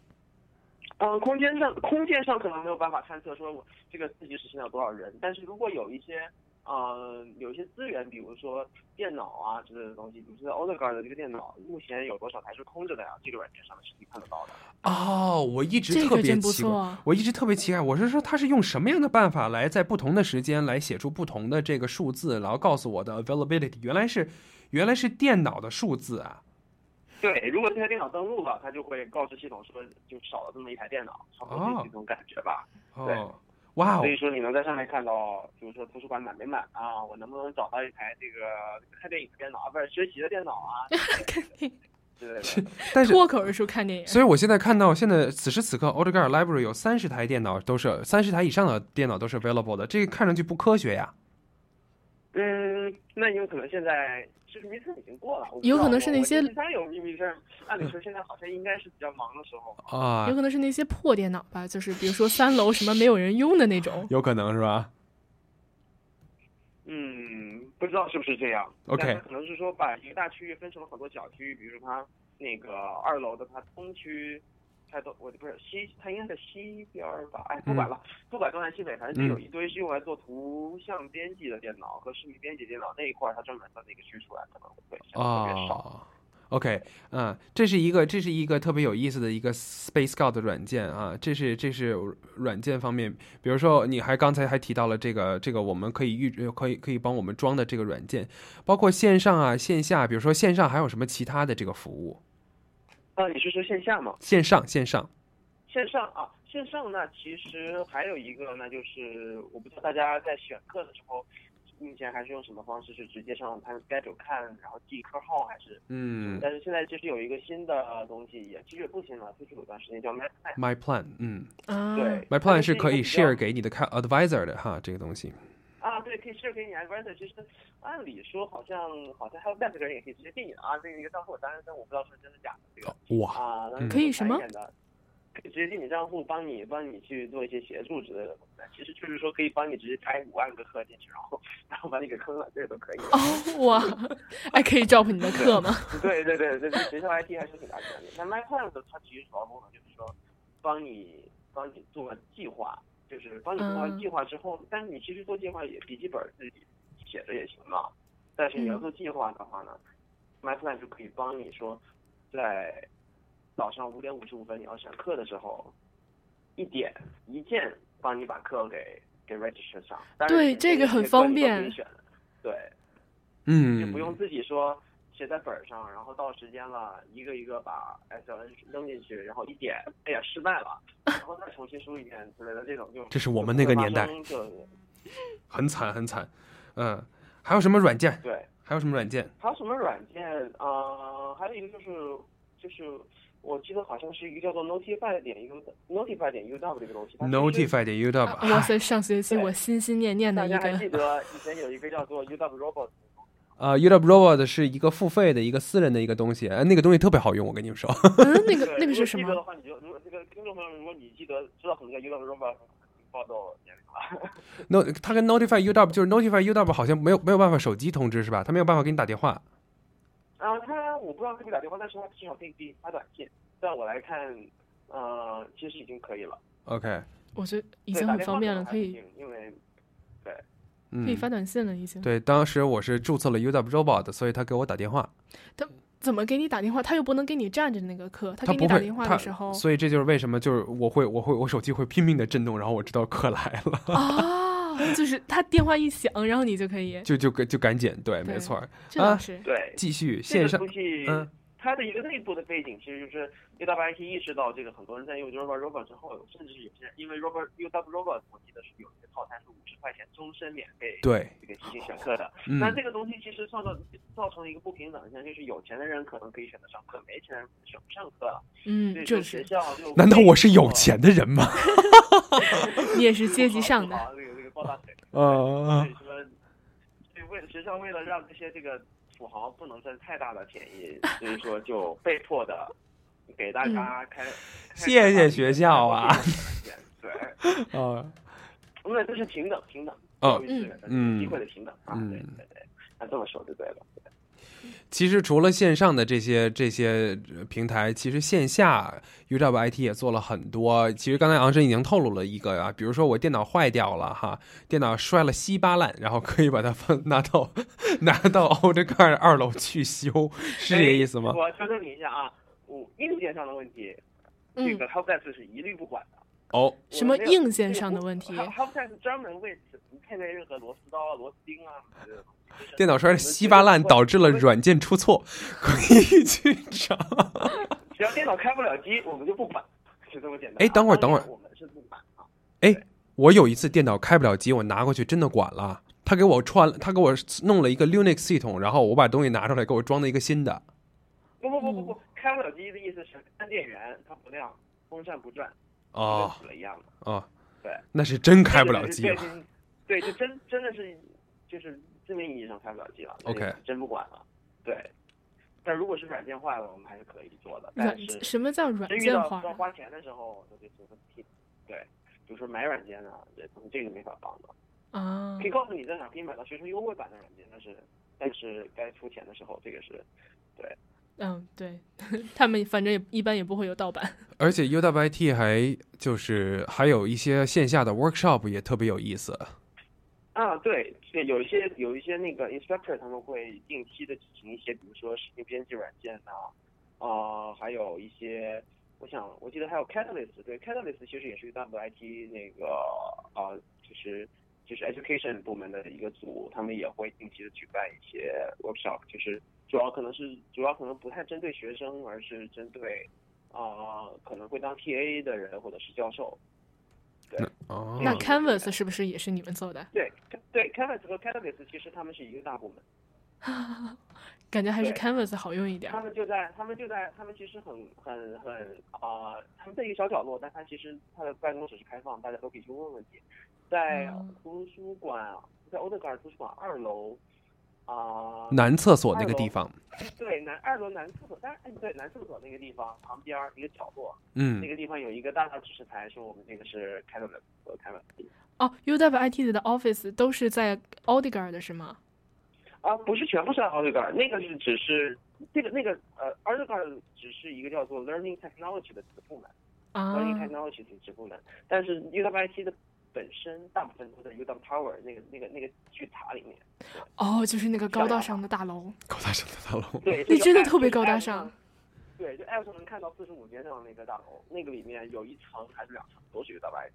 嗯，空间上空间上可能没有办法探测说我这个自习室现了多少人，但是如果有一些呃有一些资源，比如说电脑啊之类的东西，比如说 o l i g a r 的这个电脑目前有多少台是空着的呀？这个软件上面是可以看得到的。哦，我一直特别奇怪，啊我一直特别奇怪，我是说他是用什么样的办法来在不同的时间来写出不同的这个数字，然后告诉我的 availability，原来是原来是电脑的数字啊。对，如果这台电脑登录了，它就会告知系统说就少了这么一台电脑，差不多就是这种感觉吧。对哦，哇哦所以说你能在上面看到，比如说图书馆满没满啊，我能不能找到一台这个看电影的电脑，啊不是学习的电脑啊 (laughs) 之类的。但是脱口而出看电影，所以我现在看到，现在此时此刻 o d e g a r Library 有三十台电脑都是三十台以上的电脑都是 available 的，这个看上去不科学呀。嗯，那有可能现在其实 midterm 已经过了，有可能是那些我我当然有 midterm，按理说现在好像应该是比较忙的时候。啊有可能是那些破电脑吧，就是比如说三楼什么没有人用的那种。有可能是吧？(laughs) 嗯，不知道是不是这样。OK 可能是说把一个大区域分成了很多小区域，比如说它那个二楼的它东区，它都我不是西，它应该在西边儿吧？哎，不管了，不管东南西北，反正就有一堆是用来做图像编辑的电脑和视频编辑电脑那一块儿，它专门的那个区出来，可能会特别少。哦，OK，嗯，这是一个这是一个特别有意思的一个 Space Scout 的软件啊，这是这是软件方面，比如说你还刚才还提到了这个这个我们可以预呃可以可以帮我们装的这个软件，包括线上啊线下，比如说线上还有什么其他的这个服务？啊，你是说线下吗？线上线上线上啊，线上那其实还有一个，那就是我不知道大家在选课的时候，目前还是用什么方式？是直接上它 schedule 看，然后记课号，还是？嗯但是现在就是有一个新的东西，也其实也不新了，就是有段时间叫 MyPlan。My Plan，嗯啊对，My Plan 是可以 share 给你的看 advisor 的哈，这个东西。啊，对，可以 share 给你 advisor。其实按理说好像好像 Helpdesk 的人也可以直接定你啊，那个一个账户单，但我不知道是真的假的这个。哇啊，可以什么可以直接进你账户，帮你帮你去做一些协助之类的东西。其实就是说可以帮你直接开五万个课进去，然后然后把你给坑了，这个都可以。哦哇，(laughs) 哎，可以 drop 你的课吗？(laughs) 对对对学校 IT 还是挺大权的。那 MyPlan 的它其实主要功能就是说，帮你帮你做计划，就是帮你做完嗯计划之后，但是你其实做计划也笔记本自己写着也行嘛。但是你要嗯做计划的话呢、m y p l a n 就可以帮你说，在早上五点五十五分你要选课的时候，一点一键帮你把课给给 register 上。对这个很方便选对。嗯，就不用自己说写在本儿上，然后到时间了，一个一个把 SLN 扔进去，然后一点，哎呀失败了，然后再重新输一遍之类的这种就这是我们那个年代就很惨很惨。嗯，还有什么软件？对，还有什么软件？还有什么软件啊、呃还有一个就是就是我记得好像是一个叫做 Notify 点 U Notify 点 UW 这个东西 Notify 点 UW，啊哇塞，上学期我心心念念的一大家还记，得以前有一个叫做 UW Robot 呃，UW Robot 是一个付费的一个私人的一个东西，呃，那个东西特别好用，我跟你们说。嗯，那个对那个是什么的？话，你就如果这个听众朋友，如果你记得知道什么叫 UW Robot，报道年龄了。No，它跟 Notify UW 就是 Notify UW 好像没有没有办法手机通知是吧？它没有办法给你打电话。啊，它我不知道可不可以打电话，但是它至少可以给你发短信。在我来看，呃，其实已经可以了。OK，我觉得已经很方便了，可以因为对嗯，可以发短信了，已经。对，当时我是注册了 UW Robot，所以他给我打电话。他怎么给你打电话？他又不能给你站着那个课，他他不会给你打电话的时候，所以这就是为什么就是我会我会我手机会拼命的震动，然后我知道课来了，啊，就是他电话一响，然后你就可以就就就赶紧对，没错儿啊这倒是，对，继续线上嗯它的一个内部的背景其实就是 UWIT 意识到这个很多人在用 Robot Robot 之后，甚至是有些人因为 Robot UW Robot 我记得是有一个套餐是五十块钱终身免费对这个即兴选课的。嗯那这个东西其实创造造成了一个不平等现象，就是有钱的人可能可以选择上课，没钱的人选不上课了。嗯所以说这是学校就难道我是有钱的人吗？(laughs) 你也是阶级上的，(laughs) 好这个这个抱大腿。啊所以说，所以为了学校为了让这些这个土豪不能占太大的便宜，所以说就被迫的给大家开。开谢谢学校啊，对，(laughs) 啊因为这是平等平等哦教育资源的嗯机会的平等啊，对对对，那这么说就对了。其实除了线上的这些这些呃平台，其实线下 UWIT 也做了很多。其实刚才昂申已经透露了一个啊，比如说我电脑坏掉了哈，电脑摔了稀巴烂，然后可以把它放 (laughs) 拿到拿到欧德盖尔二楼去修，是这个意思吗？我纠正你一下啊，我硬件上的问题，这个 Helpdesk 是一律不管的。哦，什么硬件上的问题？Helpdesk 专门为此不配备任何螺丝刀啊、螺丝钉啊什么的。(laughs) 电脑摔得稀巴烂，导致了软件出错，可以去找。(laughs) 只要电脑开不了机，我们就不管，就这么简单。哎，等会儿，等会儿，我们是不管啊。哎，我有一次电脑开不了机，我拿过去真的管了，他给我串，他给我弄了一个 Linux 系统，然后我把东西拿出来，给我装了一个新的。不不不不不，开不了机的意思是按电源它不亮，风扇不转，哦死了一样的。哦，对，那是真开不了机了。对，就真真的是就是字面意义上开不了机了。OK 真不管了。对，但如果是软件坏了，我们还是可以做的。软但是什么叫软件坏花钱的时候，那就只能替。对，比如说买软件啊，这这个没法帮的。啊可以告诉你在哪可以买到学生优惠版的软件，但是但是该出钱的时候，这个是对。嗯，对 (laughs) 他们反正也一般也不会有盗版。而且 UWIT 还就是还有一些线下的 workshop 也特别有意思。啊，对，对有一些有一些那个 instructor 他们会定期的举行一些，比如说视频编辑软件呐、啊，还有一些，我想我记得还有 Catalyst，对，Catalyst 其实也是 WIT 那个啊，就是就是 education 部门的一个组，他们也会定期的举办一些 workshop，就是主要可能是主要可能不太针对学生，而是针对啊、可能会当 TA 的人或者是教授。对，哦那 Canvas 是不是也是你们做的？对对，Canvas 和 Catalyst 其实他们是一个大部门。(laughs) 感觉还是 Canvas 好用一点。他们就在，他们就在，他们其实很很很啊、他们在一个小角落，但他其实他的办公室是开放，大家都可以去问问题。在嗯图书馆，在欧德格尔图书馆二楼啊、男厕所那个地方，对，南二楼男厕所，但是哎对男厕所那个地方旁边儿一个角落，嗯那个地方有一个大大指示牌，说我们这个是开了的和开了的。哦，UWIT 的 Office 都是在 Audgar 的是吗？啊，不是全部是奥德格尔，那个是只是这个那个呃，奥德格尔只是一个叫做 Learning Technology 的子部门、啊 l e a r n i n g Technology 的子部门，但是 UWIT 的本身大部分都在 Udon Tower 那个那个那个巨塔里面。哦，就是那个高大上的大楼。高大上的大楼。对，那真的特别高大上。对，就 App 上能看到四十五街上的那个大楼，那个里面有一层还是两层都是 UWIT。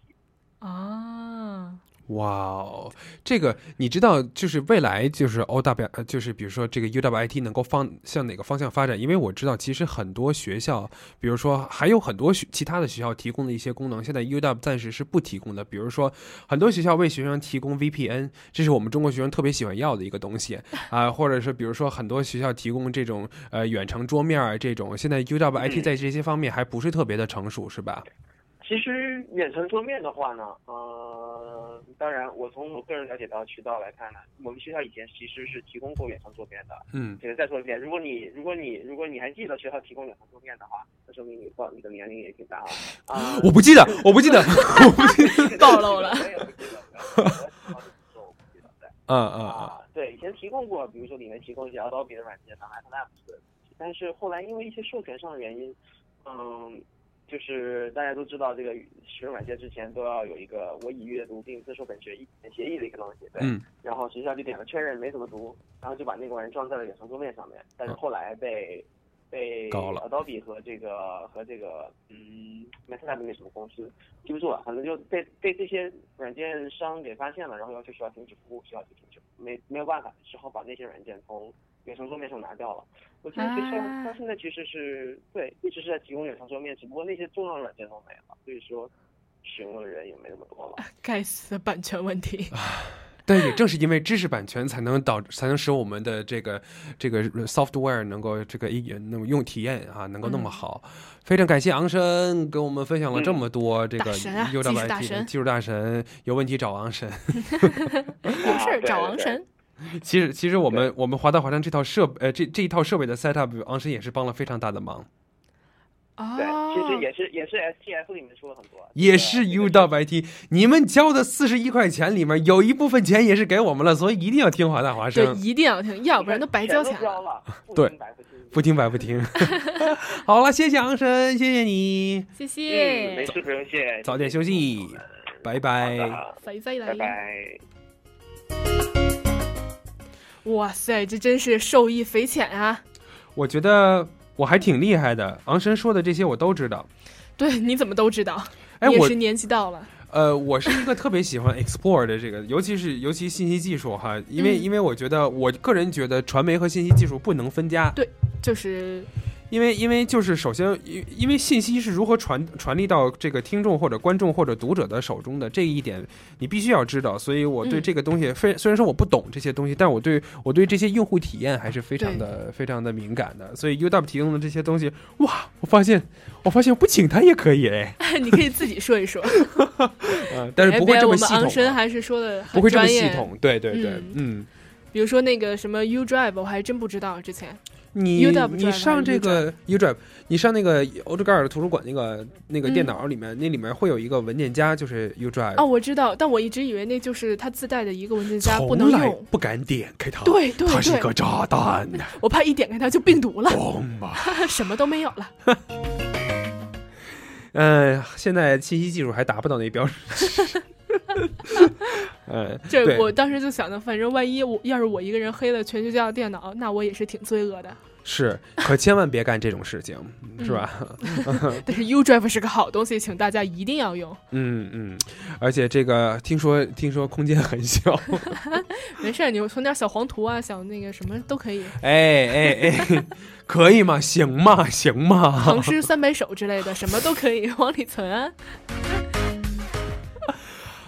啊，哇哦，这个你知道，就是未来就是 O W，呃就是比如说这个 U W I T 能够方向哪个方向发展？因为我知道，其实很多学校，比如说还有很多学其他的学校提供的一些功能，现在 U W 暂时是不提供的。比如说，很多学校为学生提供 V P N，这是我们中国学生特别喜欢要的一个东西啊、或者是比如说很多学校提供这种呃远程桌面啊这种，现在 U W I T 嗯在这些方面还不是特别的成熟，是吧？其实远程桌面的话呢，呃，当然我从我个人了解到渠道来看呢，我们学校以前其实是提供过远程桌面的。嗯这个再说一遍，如果你如果你如果你还记得学校提供远程桌面的话，那说明你报你的年龄也挺大了啊。我不记得，我不记得，(laughs) 我不记得，(laughs) 暴露了。我也不记得，我也不记得对。嗯嗯嗯。啊，对，以前提供过，比如说里面提供一些 Adobe 的软件啊、MATLAB 的，但是后来因为一些授权上的原因，嗯，就是大家都知道，这个使用软件之前都要有一个我已阅读并自受本协议协议的一个东西，对。嗯然后学校就点了确认，没怎么读，然后就把那个玩意装在了远程桌面上面。但是后来被、被告了 Adobe 和这个和这个嗯 MATLAB 那什么公司记不住了，反正就被被这些软件商给发现了，然后要求学校停止服务，学校就停止，没没有办法，只好把那些软件从远程桌面上拿掉了。我记得其实它现在其实是对一直是在提供远程桌面，只不过那些重要软件都没了，所以说使用的人也没那么多了。该死的版权问题。但也正是因为知识版权，才能导才能使我们的这个这个 software 能够这个一那么用体验啊，能够那么好。非常感谢昂神跟我们分享了这么多这个大神啊 U 技术大神技术大神，有问题找昂神。(laughs) 有事儿找 (laughs) 昂神。(laughs) 其实其实我们我们华大华山这套设呃这这一套设备的 setup，昂神也是帮了非常大的忙。对，其实也是也是 STF 里面出了很多。也是 U 到白 T，你们交的四十一块钱里面有一部分钱也是给我们了，所以一定要听华大华对，生。一定要听，要不然都白交钱了。对，不听白不听。(laughs) (laughs) 好了，谢谢昂神，谢谢你，谢谢。没事，不用谢。早点休息，拜拜。拜拜拜拜。哇塞，这真是受益匪浅啊！我觉得我还挺厉害的，昂神说的这些我都知道。对，你怎么都知道？哎我也是年纪到了。呃，我是一个特别喜欢 explore 的这个，尤其是尤其信息技术哈，因为、嗯因为我觉得我个人觉得传媒和信息技术不能分家。对，就是因为因为就是首先，因因为信息是如何传传递到这个听众或者观众或者读者的手中的这一点，你必须要知道。所以我对嗯这个东西非、虽然说我不懂这些东西，但我对我对这些用户体验还是非常的非常的敏感的。所以 UW 提供的这些东西，哇，我发现我发现不请他也可以哎，(laughs) 你可以自己说一说。(laughs) 呃，但是不会这么系统我们昂神啊，还是说的不会这么系统。对对对，嗯嗯比如说那个什么 U Drive，我还真不知道之前。你你上这个 UDrive，你上那个欧洲盖尔图书馆那个那个嗯电脑里面，那里面会有一个文件夹，就是 UDrive。哦，我知道，但我一直以为那就是它自带的一个文件夹，不能用。不敢点开它，对对对它是个炸弹。(laughs) 我怕一点开它就病毒了，(laughs) 吧什么都没有了。(laughs) 嗯，现在信息技术还达不到那标准。嗯 (laughs) (laughs) 这我当时就想的，反正万一我要是我一个人黑了全学校的电脑，那我也是挺罪恶的。是，可千万别干这种事情，是吧？(laughs) 但是 U Drive 是个好东西，请大家一定要用。嗯嗯，而且这个听说听说空间很小，没事儿，你存点小黄图啊，小那个什么都可以，哎哎哎，可以吗？行吗？行吗？唐诗三百首之类的，什么都可以往里存啊。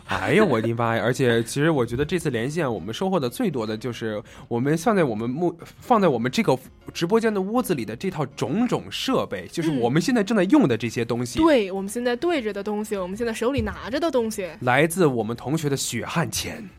(laughs) 哎呦，我的妈呀！而且，其实我觉得这次连线，我们收获的最多的就是我们放在我们目放在我们这个直播间的屋子里的这套种种设备，就是嗯我们现在正在用的这些东西，对我们现在对着的东西，我们现在手里拿着的东西，来自我们同学的血汗钱。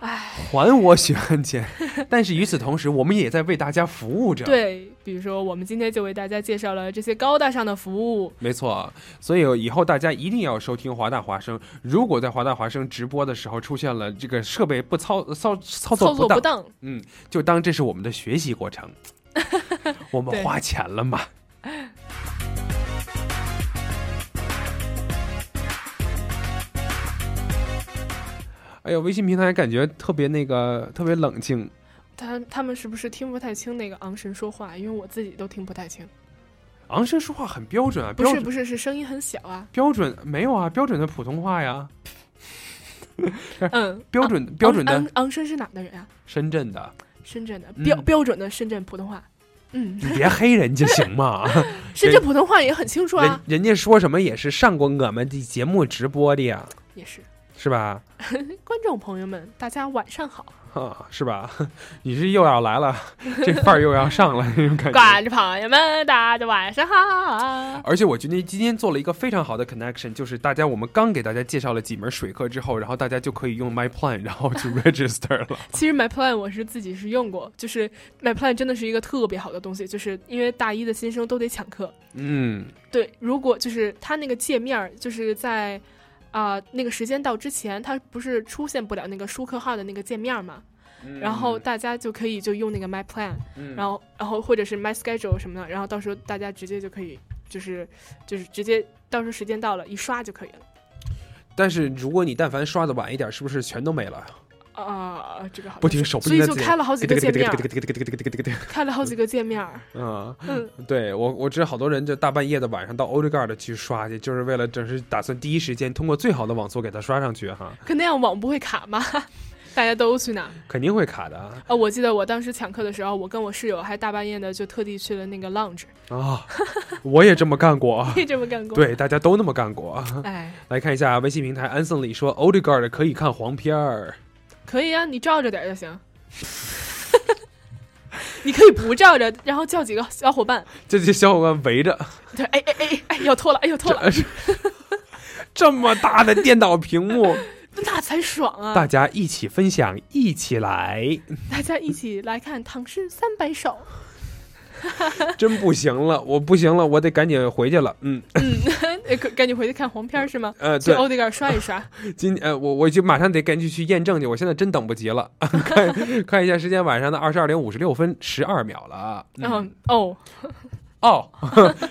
哎，还我血汗钱！(laughs) 但是与此同时，我们也在为大家服务着。，对，比如说我们今天就为大家介绍了这些高大上的服务，没错。所以以后大家一定要收听华大华生。如果在华大华生直播的时候出现了这个设备不操操操作不当嗯，就当这是我们的学习过程。(laughs) 我们花钱了嘛？哎呦，微信平台感觉特别那个，特别冷静。他他们是不是听不太清那个昂神说话？因为我自己都听不太清。昂神说话很标准啊，标准不是不是，是声音很小啊。标准没有啊，标准的普通话呀。(laughs) 嗯，标准标准的昂昂神是哪的人啊？深圳的，深圳的嗯标标准的深圳普通话。嗯，你别黑人家行吗？(laughs) 深圳普通话也很清楚人啊，人家说什么也是上过我们的节目直播的呀，也是。是吧？(laughs) 观众朋友们，大家晚上好。啊，是吧？(laughs) 你是又要来了，这范儿又要上了那种感觉。观众朋友们，大家晚上好。而且我觉得今天做了一个非常好的 connection，就是大家我们刚给大家介绍了几门水课之后，然后大家就可以用 My Plan，然后去 (laughs) register 了。其实 My Plan 我是自己是用过，就是 My Plan 真的是一个特别好的东西，就是因为大一的新生都得抢课。嗯，对，如果就是它那个界面儿，就是在啊、那个时间到之前，它不是出现不了那个舒克号的那个界面儿嘛？然后大家就可以就用那个 My Plan，、嗯然后然后或者是 My Schedule 什么的，然后到时候大家直接就可以就是就是直接到时候时间到了，一刷就可以了。但是如果你但凡刷的晚一点，是不是全都没了？啊，这个不停是所以手不停地就开了好几个界面开了好几个界面嗯，(laughs) 对我我知道好多人就大半夜的晚上到 Odegaard 去刷去，就是为了正是打算第一时间通过最好的网速给它刷上去哈，可那样网不会卡吗？(laughs) 大家都去哪？肯定会卡的啊啊，我记得我当时抢课的时候，我跟我室友还大半夜的就特地去了那个 lounge，啊！我也这么干过，(laughs) 你也这么干过对，大家都那么干过。哎，来看一下微信平台安森里说 Odegaard 可以看黄片儿，可以啊，你照着点儿就行。(laughs) 你可以不照着，然后叫几个小伙伴，这些小伙伴围着，对，哎哎哎哎，要脱了，哎要脱了，(laughs) 这么大的电脑屏幕，(laughs) 那才爽啊！大家一起分享，一起来，大家一起来看《唐诗三百首》。(laughs) 真不行了，我不行了，我得赶紧回去了。嗯，嗯，赶赶紧回去看黄片儿是吗？呃对去欧迪盖刷一刷。(laughs) 今呃，我我就马上得赶紧去验证去，我现在真等不及了。(laughs) 看看一下时间，晚上的二十二点五十六分十二秒了。嗯哦哦，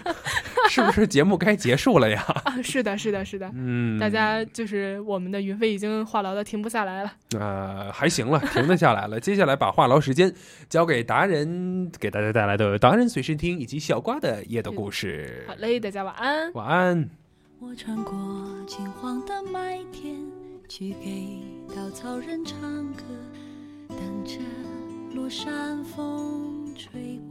(laughs) 是不是节目该结束了呀？(laughs) 啊，是的，是的，是的。嗯大家就是我们的云飞已经话痨的停不下来了。呃，还行了，停得下来了。(laughs) 接下来把话痨时间交给达人，给大家带来的达人随身听以及小瓜的夜的故事。好嘞，大家晚安。晚安。我穿过金黄的麦田，去给稻草人唱歌，等着落山风吹过。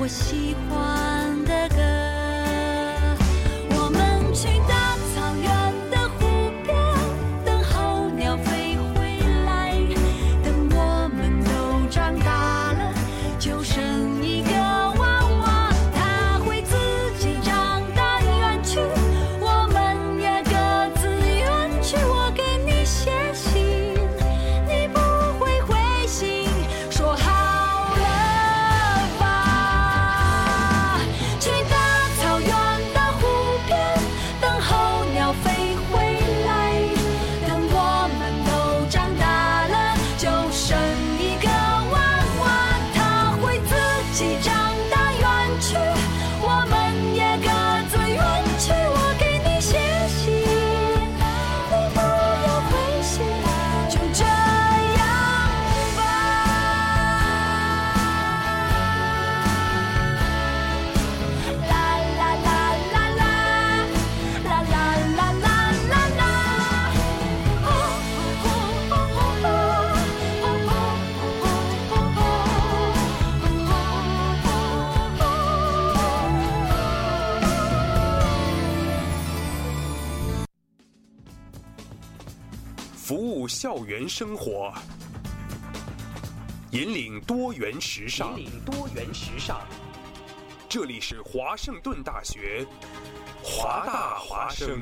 我喜欢的歌。生活，引领多元时尚。引领多元时尚。这里是华盛顿大学，华大华生。